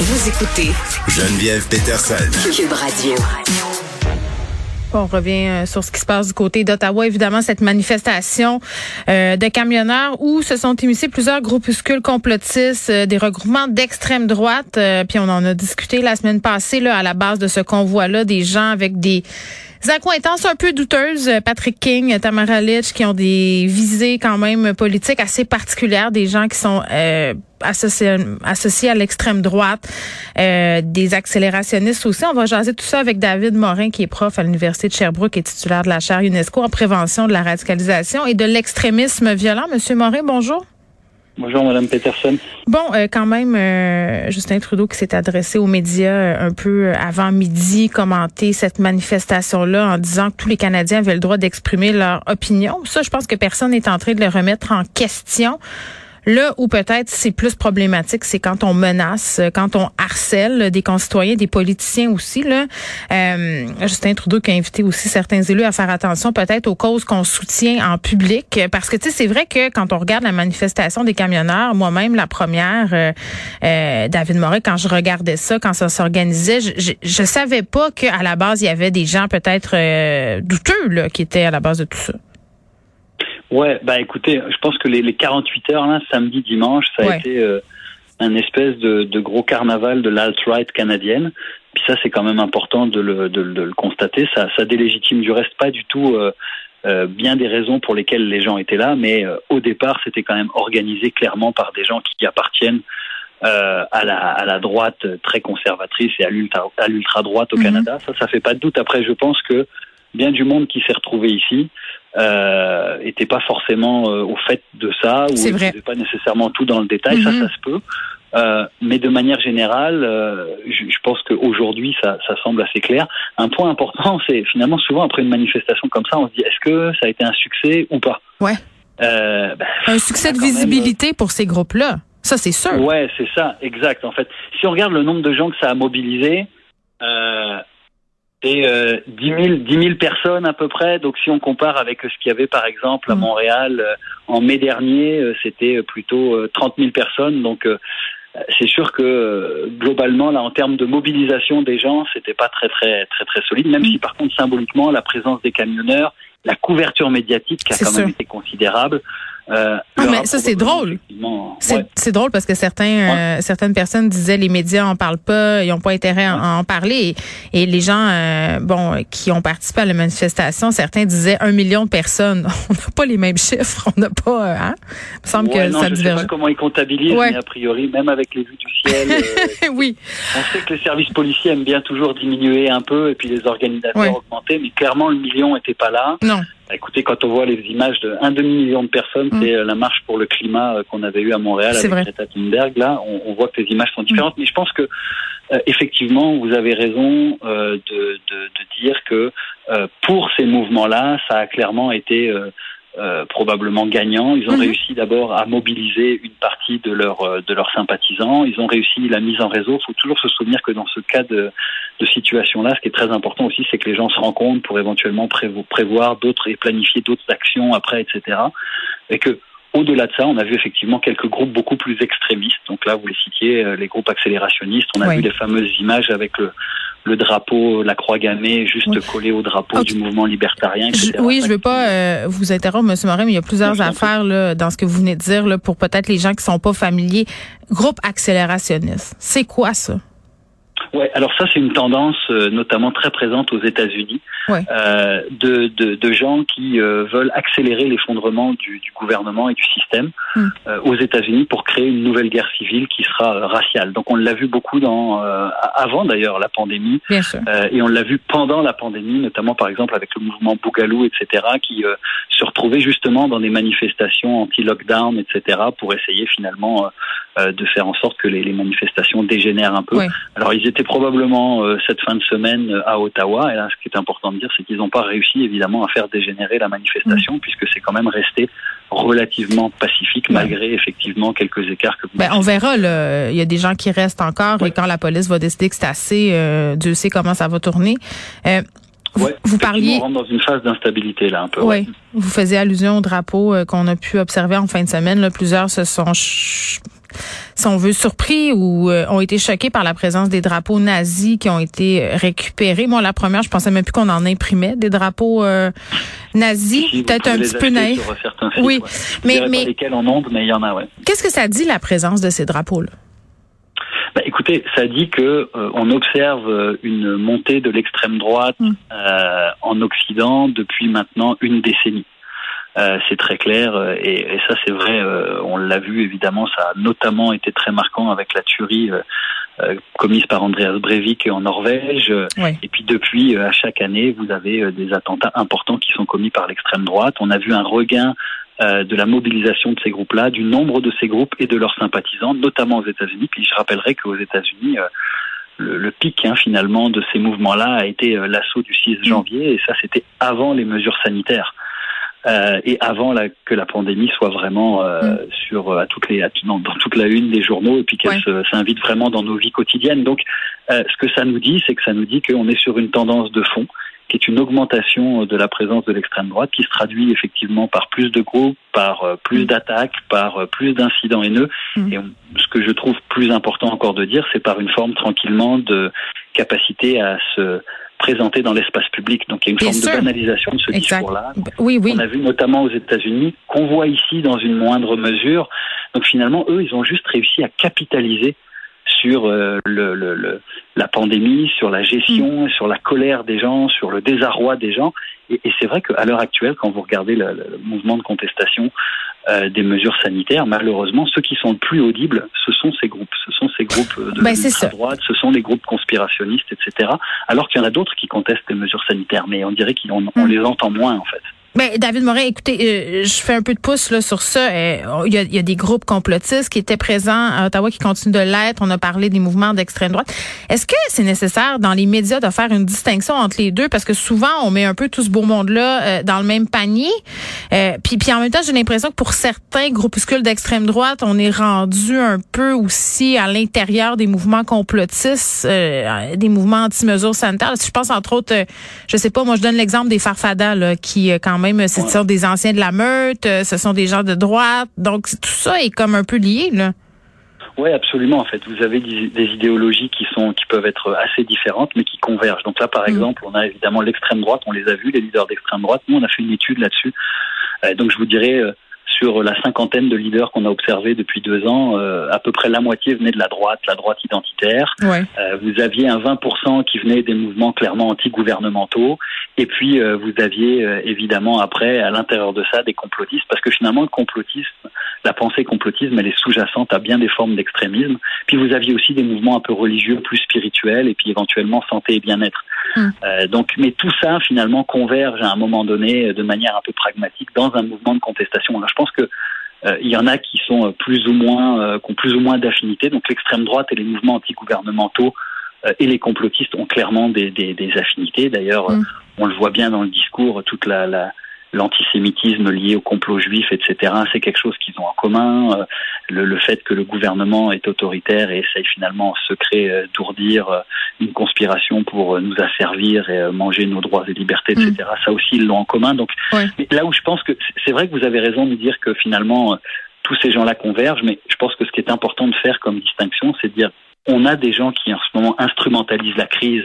Vous écoutez Geneviève Peterson. Cube Radio. On revient euh, sur ce qui se passe du côté d'Ottawa. Évidemment, cette manifestation euh, de camionneurs où se sont émissés plusieurs groupuscules complotistes, euh, des regroupements d'extrême droite. puis on en a discuté la semaine passée là, à la base de ce convoi-là, des gens avec des accointances un peu douteuses. Patrick King, Tamara Litch, qui ont des visées quand même politiques assez particulières, des gens qui sont associés à l'extrême droite, euh, des accélérationnistes aussi. On va jaser tout ça avec David Morin, qui est prof à l'Université de Sherbrooke et titulaire de la chaire UNESCO en prévention de la radicalisation et de l'extrémisme violent. Monsieur Morin, bonjour. Bonjour, Madame Peterson. Bon, euh, quand même, euh, Justin Trudeau qui s'est adressé aux médias un peu avant midi, commenter cette manifestation-là en disant que tous les Canadiens avaient le droit d'exprimer leur opinion. Ça, je pense que personne n'est en train de le remettre en question. Là où peut-être c'est plus problématique, c'est quand on menace, quand on harcèle des concitoyens, des politiciens aussi. Là. Euh, Justin Trudeau qui a invité aussi certains élus à faire attention peut-être aux causes qu'on soutient en public. Parce que tu sais, c'est vrai que quand on regarde la manifestation des camionneurs, moi-même la première, euh, euh, David Moret, quand je regardais ça, quand ça s'organisait, je, je, savais pas qu'à la base, il y avait des gens peut-être euh, douteux là, qui étaient à la base de tout ça. Ouais, bah écoutez, je pense que les, les 48 heures, là, samedi, dimanche, ça a été euh, un espèce de, de, gros carnaval de l'alt-right canadienne. Puis ça, c'est quand même important de le, de, de le constater. Ça, ça délégitime du reste pas du tout euh, euh bien des raisons pour lesquelles les gens étaient là, mais euh, au départ, c'était quand même organisé clairement par des gens qui appartiennent euh, à, la, à la droite très conservatrice et à l'ultra, à l'ultra droite au mhm. Canada. Ça, ça fait pas de doute. Après, je pense que bien du monde qui s'est retrouvé ici euh, était pas forcément euh, au fait de ça ou ne pas nécessairement tout dans le détail. Ça, mhm. ça se peut. Euh, mais de manière générale, euh, je, je, pense qu'aujourd'hui, ça, ça semble assez clair. Un point important, c'est finalement souvent après une manifestation comme ça, on se dit est-ce que ça a été un succès ou pas? Ouais. Euh, ben, un succès de visibilité pour ces groupes-là. Ça, c'est sûr. Ouais, c'est ça, exact. En fait, si on regarde le nombre de gens que ça a mobilisé, euh, c'est euh, 10, 000, 10 000 personnes à peu près. Donc si on compare avec ce qu'il y avait par exemple à mm. Montréal euh, en mai dernier, euh, c'était plutôt 30 euh, 000 personnes. Donc c'est sûr que globalement là en termes de mobilisation des gens, c'était pas très très très très solide. Même mm. si par contre symboliquement la présence des camionneurs, la couverture médiatique qui a quand même été considérable. Euh, ah, mais ça, c'est drôle. C'est drôle parce que certains, euh, certaines personnes disaient les médias en parlent pas, ils n'ont pas intérêt à, en parler. Et, les gens, euh, bon, qui ont participé à la manifestation, certains disaient un million de personnes. On n'a pas les mêmes chiffres. On n'a pas, hein? Il me semble que non, ça je sais pas comment ils comptabilisent, mais a priori, même avec les vues du ciel. oui. On sait que les services policiers aiment bien toujours diminuer un peu et puis les organisateurs augmenter, mais clairement, le million n'était pas là. Non. Bah, écoutez, quand on voit les images de un demi-million de personnes, mm. c'est euh, la marche pour le climat euh, qu'on avait eu à Montréal avec Greta Thunberg. Là, on, on, voit que les images sont différentes. Mm. Mais je pense que euh, effectivement, vous avez raison de, de, de, dire que pour ces mouvements-là, ça a clairement été euh, probablement gagnants. Ils ont mhm. réussi d'abord à mobiliser une partie de, leur, euh, de leurs sympathisants. Ils ont réussi la mise en réseau. Il faut toujours se souvenir que dans ce cas de, de situation-là, ce qui est très important aussi, c'est que les gens se rencontrent pour éventuellement prévoir d'autres et planifier d'autres actions après, etc. Et que au-delà de ça, on a vu effectivement quelques groupes beaucoup plus extrémistes. Donc là, vous les citiez, euh, les groupes accélérationnistes. On a vu les fameuses images avec le, le drapeau, la croix gammée, juste collé au drapeau du mouvement libertarien. Etc. oui, je ne veux pas euh, vous interrompre, M. Morin, mais il y a plusieurs affaires là, dans ce que vous venez de dire là, pour peut-être les gens qui sont pas familiers. Groupe accélérationniste, c'est quoi ça? Ouais, alors ça c'est une tendance euh, notamment très présente aux États-Unis euh, de, de, de, gens qui euh, veulent accélérer l'effondrement du, du, gouvernement et du système euh, aux États-Unis pour créer une nouvelle guerre civile qui sera raciale. Donc on l'a vu beaucoup dans avant d'ailleurs la pandémie et on l'a vu pendant la pandémie, notamment par exemple avec le mouvement Bougalou, etc., qui se retrouvait justement dans des manifestations anti-lockdown, etc., pour essayer finalement de faire en sorte que les, les manifestations dégénèrent un peu. Alors ils étaient probablement cette fin de semaine à Ottawa et là ce qui est important dire, c'est qu'ils n'ont pas réussi évidemment à faire dégénérer la manifestation, mm. puisque c'est quand même resté relativement pacifique, malgré effectivement quelques écarts que vous ben, On verra, il y a des gens qui restent encore, et quand la police va décider que c'est assez, euh, Dieu sait comment ça va tourner. Euh, vous, parliez. On rentre dans une phase d'instabilité là un peu. Oui. Vous faisiez allusion au drapeau euh, qu'on a pu observer en fin de semaine. Là, plusieurs se sont si on veut, surpris ou euh, ont été choqués par la présence des drapeaux nazis qui ont été récupérés. Moi, la première, je pensais même plus qu'on en imprimait des drapeaux euh, nazis. Peut-être un petit peu naïf. oui, mais mais lesquels en ondes, mais il y en a. Ouais. Qu'est-ce que ça dit la présence de ces drapeaux-là? Bah, écoutez, ça dit que euh, on observe une montée de l'extrême droite mm. en Occident depuis maintenant une décennie. Euh, c'est très clair euh, et, et ça c'est vrai. Euh, on l'a vu évidemment, ça a notamment été très marquant avec la tuerie commise par Andreas Breivik en Norvège. Et puis depuis, à chaque année, vous avez des attentats importants qui sont commis par l'extrême droite. On a vu un regain de la mobilisation de ces groupes-là, du nombre de ces groupes et de leurs sympathisants, notamment aux États-Unis. Puis je rappellerai qu'aux États-Unis, le, pic hein, finalement de ces mouvements-là a été l'assaut du 6 mm. janvier, et ça c'était avant les mesures sanitaires. Euh, et avant la, que la pandémie soit vraiment euh, mm. sur à toutes les dans, toute la une des journaux et puis qu'elle s'invite vraiment dans nos vies quotidiennes. Donc, euh, ce que ça nous dit, c'est que ça nous dit qu'on est sur une tendance de fond qui est une augmentation de la présence de l'extrême droite, qui se traduit effectivement par plus de groupes, par euh, plus mm. d'attaques, par euh, plus d'incidents haineux. Mm. Et ce que je trouve plus important encore de dire, c'est par une forme tranquillement de capacité à se présenté dans l'espace public. Donc il y a une forme de banalisation de ce discours-là. Oui, oui. On a vu notamment aux États-Unis, qu'on voit ici dans une moindre mesure. Donc finalement, eux, ils ont juste réussi à capitaliser sur euh, le, le, la pandémie, sur la gestion, mm. sur la colère des gens, sur le désarroi des gens. Et, et c'est vrai qu'à l'heure actuelle, quand vous regardez le mouvement de contestation euh, des mesures sanitaires, malheureusement, ceux qui sont le plus audibles, ce sont ces groupes. Ce sont ces groupes de ben, droite, ce sont les groupes conspirationnistes, etc. Alors qu'il y en a d'autres qui contestent les mesures sanitaires, mais on dirait qu'on on mm. les entend moins, en fait. Ben, David Morin, écoutez, euh, je fais un peu de pouce là, sur ça. Euh, il, y a, y a, des groupes complotistes qui étaient présents à Ottawa, qui continuent de l'être. On a parlé des mouvements d'extrême droite. Est-ce que c'est nécessaire dans les médias de faire une distinction entre les deux? Parce que souvent, on met un peu tout ce beau monde-là euh, dans le même panier. puis, puis en même temps, j'ai l'impression que pour certains groupuscules d'extrême droite, on est rendu un peu aussi à l'intérieur des mouvements complotistes, des mouvements anti-mesures sanitaires. Je pense entre autres, je sais pas, moi je donne l'exemple des Farfadas là, qui quand même, ce sont des anciens de la meute, euh, ce sont des gens de droite. Donc, tout ça est comme un peu lié, là. Oui, absolument. En fait, vous avez des, idéologies qui sont, qui peuvent être assez différentes, mais qui convergent. Donc là, par mm. exemple, on a évidemment l'extrême droite. On les a vus, les leaders d'extrême droite. Nous, on a fait une étude là-dessus. Euh, donc, je vous dirais, euh, sur la cinquantaine de leaders qu'on a observés depuis deux ans, euh, à peu près la moitié venait de la droite, la droite identitaire. Euh, vous aviez un 20% qui venait des mouvements clairement anti-gouvernementaux. Et puis, euh, vous aviez évidemment après, à l'intérieur de ça, des complotistes. Parce que finalement, le complotisme, la pensée complotisme, elle est sous-jacente à bien des formes d'extrémisme. Puis vous aviez aussi des mouvements un peu religieux, plus spirituels, et puis éventuellement santé et bien-être. Hum. donc, mais tout ça, finalement, converge à un moment donné de manière un peu pragmatique dans un mouvement de contestation. Alors, je pense que euh, il y en a qui sont euh, plus ou moins, euh, qui ont plus ou moins d'affinité. Donc l'extrême droite et les mouvements antigouvernementaux et les complotistes ont clairement des, des, des affinités. D'ailleurs, mm. on le voit bien dans le discours, toute la, la l'antisémitisme lié au complot juif, etc. C'est quelque chose qu'ils ont en commun. Euh, le, le, fait que le gouvernement est autoritaire et essaye finalement en secret euh, d'ourdir euh, une conspiration pour nous asservir et manger nos droits et libertés, etc. Mm. Ça aussi, ils l'ont en commun. Donc là où je pense que c'est vrai que vous avez raison de dire que finalement tous ces gens-là convergent, mais je pense que ce qui est important de faire comme distinction, c'est de dire on a des gens qui en ce moment instrumentalisent la crise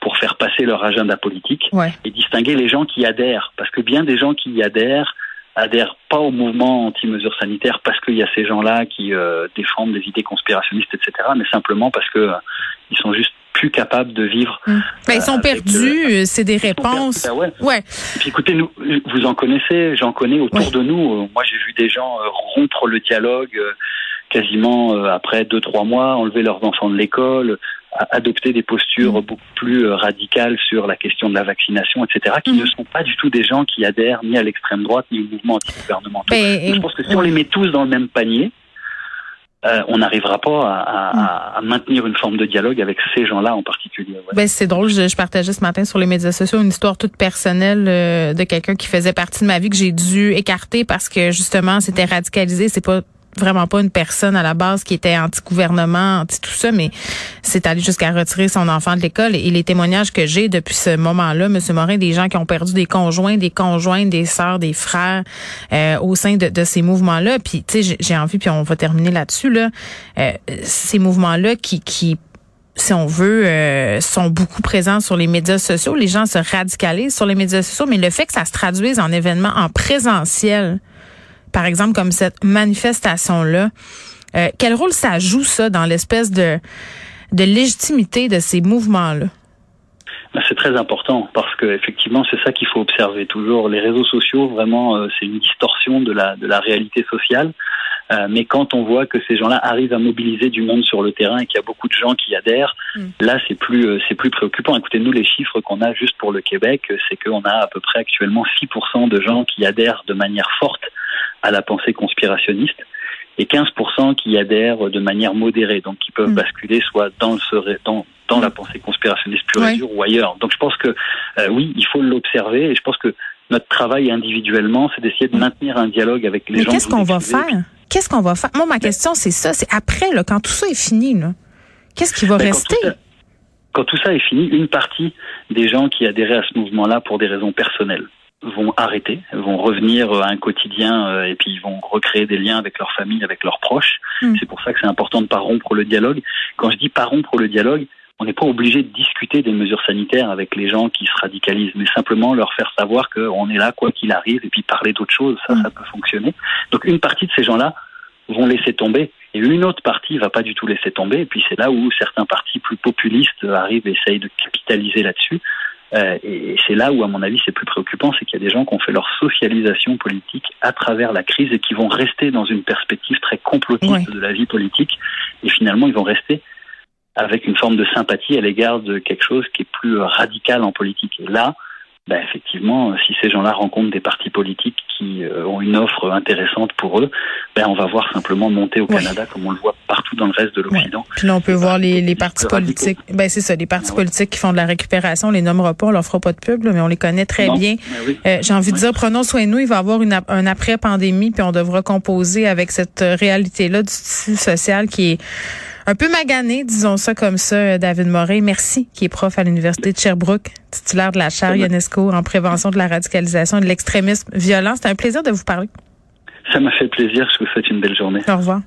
pour faire passer leur agenda politique et distinguer les gens qui adhèrent. Parce que bien des gens qui y adhèrent adhèrent pas au mouvement anti-mesures sanitaires parce qu'il y a ces gens-là qui euh, défendent des idées conspirationnistes, etc., mais simplement parce que euh, ils sont juste plus capables de vivre. Ben, ils sont perdus, c'est des réponses. Ben ouais. Et puis écoutez, nous, vous en connaissez, j'en connais autour de nous. Moi, j'ai vu des gens rompre le dialogue quasiment après deux trois mois, enlever leurs enfants de l'école, adopter des postures mm. beaucoup plus euh, radicales sur la question de la vaccination, etc., qui mm. ne sont pas du tout des gens qui adhèrent ni à l'extrême droite ni au mouvement anti-gouvernemental. Je pense que si on les met tous dans le même panier, euh, on n'arrivera pas à, mm. maintenir une forme de dialogue avec ces gens-là en particulier. Ben, c'est drôle, je, partageais ce matin sur les médias sociaux une histoire toute personnelle euh, de quelqu'un qui faisait partie de ma vie que j'ai dû écarter parce que justement c'était radicalisé. C'est pas vraiment pas une personne à la base qui était anti-gouvernement, anti tout ça, mais c'est allé jusqu'à retirer son enfant de l'école. Et les témoignages que j'ai depuis ce moment-là, M. Morin, des gens qui ont perdu des conjoints, des conjointes, des sœurs, des frères euh, au sein de, de ces mouvements-là. Puis, tu sais, j'ai envie, puis on va terminer là-dessus, là, euh, ces mouvements-là qui, qui si on veut, euh, sont beaucoup présents sur les médias sociaux. Les gens se radicalisent sur les médias sociaux, mais le fait que ça se traduise en événements en présentiel, par exemple comme cette manifestation-là, euh, quel rôle ça joue ça dans l'espèce de, de légitimité de ces mouvements-là? Ben, c'est très important parce que effectivement c'est ça qu'il faut observer toujours. Les réseaux sociaux vraiment euh, c'est une distorsion de la de la réalité sociale. Euh, mais quand on voit que ces gens-là arrivent à mobiliser du monde sur le terrain et qu'il y a beaucoup de gens qui adhèrent, mm. là c'est plus euh, c'est plus préoccupant. Écoutez, nous les chiffres qu'on a juste pour le Québec, c'est qu'on a à peu près actuellement 6% de gens qui adhèrent de manière forte à la pensée conspirationniste et 15% qui adhèrent de manière modérée, donc qui peuvent mm. basculer soit dans le dans, dans la pensée conspirationniste pure et dure ou ailleurs. Donc je pense que euh, oui, il faut l'observer et je pense que notre travail individuellement, c'est d'essayer de mm. maintenir un dialogue avec les Mais gens. Qu'est-ce qu'on va faire? Qu'est-ce qu'on va faire? Moi, ma question, c'est ça. C'est après, là, quand tout ça est fini, qu'est-ce qui va ben, rester? quand tout ça est fini, une partie des gens qui adhéraient à ce mouvement-là pour des raisons personnelles vont arrêter, vont revenir à un quotidien euh, et puis ils vont recréer des liens avec leur famille, avec leurs proches. Mm. C'est pour ça que c'est important de pas rompre le dialogue. Quand je dis pas rompre le dialogue, on n'est pas obligé de discuter des mesures sanitaires avec les gens qui se radicalisent, mais simplement leur faire savoir qu'on est là quoi qu'il arrive et puis parler d'autre chose, ça, ça peut fonctionner. Donc une partie de ces gens-là vont laisser tomber et une autre partie va pas du tout laisser tomber. Et puis c'est là où certains partis plus populistes arrivent et essayent de capitaliser là-dessus. Euh, et c'est là où, à mon avis, c'est plus préoccupant, c'est qu'il y a des gens qui ont fait leur socialisation politique à travers la crise et qui vont rester dans une perspective très complotiste de la vie politique. Et finalement, ils vont rester avec une forme de sympathie à l'égard de quelque chose qui est plus radical en politique. Et là, ben effectivement, si ces gens-là rencontrent des partis politiques qui euh, ont une offre intéressante pour eux, ben on va voir simplement monter au Canada comme on le voit partout dans le reste de l'Occident. Puis là, on peut voir les, les partis politiques. Ben c'est ça, les partis politiques qui font de la récupération, on les nommera pas, on leur fera pas de pub, mais on les connaît très bien. Ben euh, J'ai envie de dire, prenons soin de nous. Il va y avoir une, un après pandémie, puis on devra composer avec cette réalité-là du tissu social qui est un peu magané, disons ça comme ça, euh, David Moret. Merci, qui est prof à l'Université de Sherbrooke, titulaire de la chaire UNESCO en prévention de la radicalisation et de l'extrémisme violent. C'était un plaisir de vous parler. Ça m'a fait plaisir. Je vous souhaite une belle journée. Au revoir.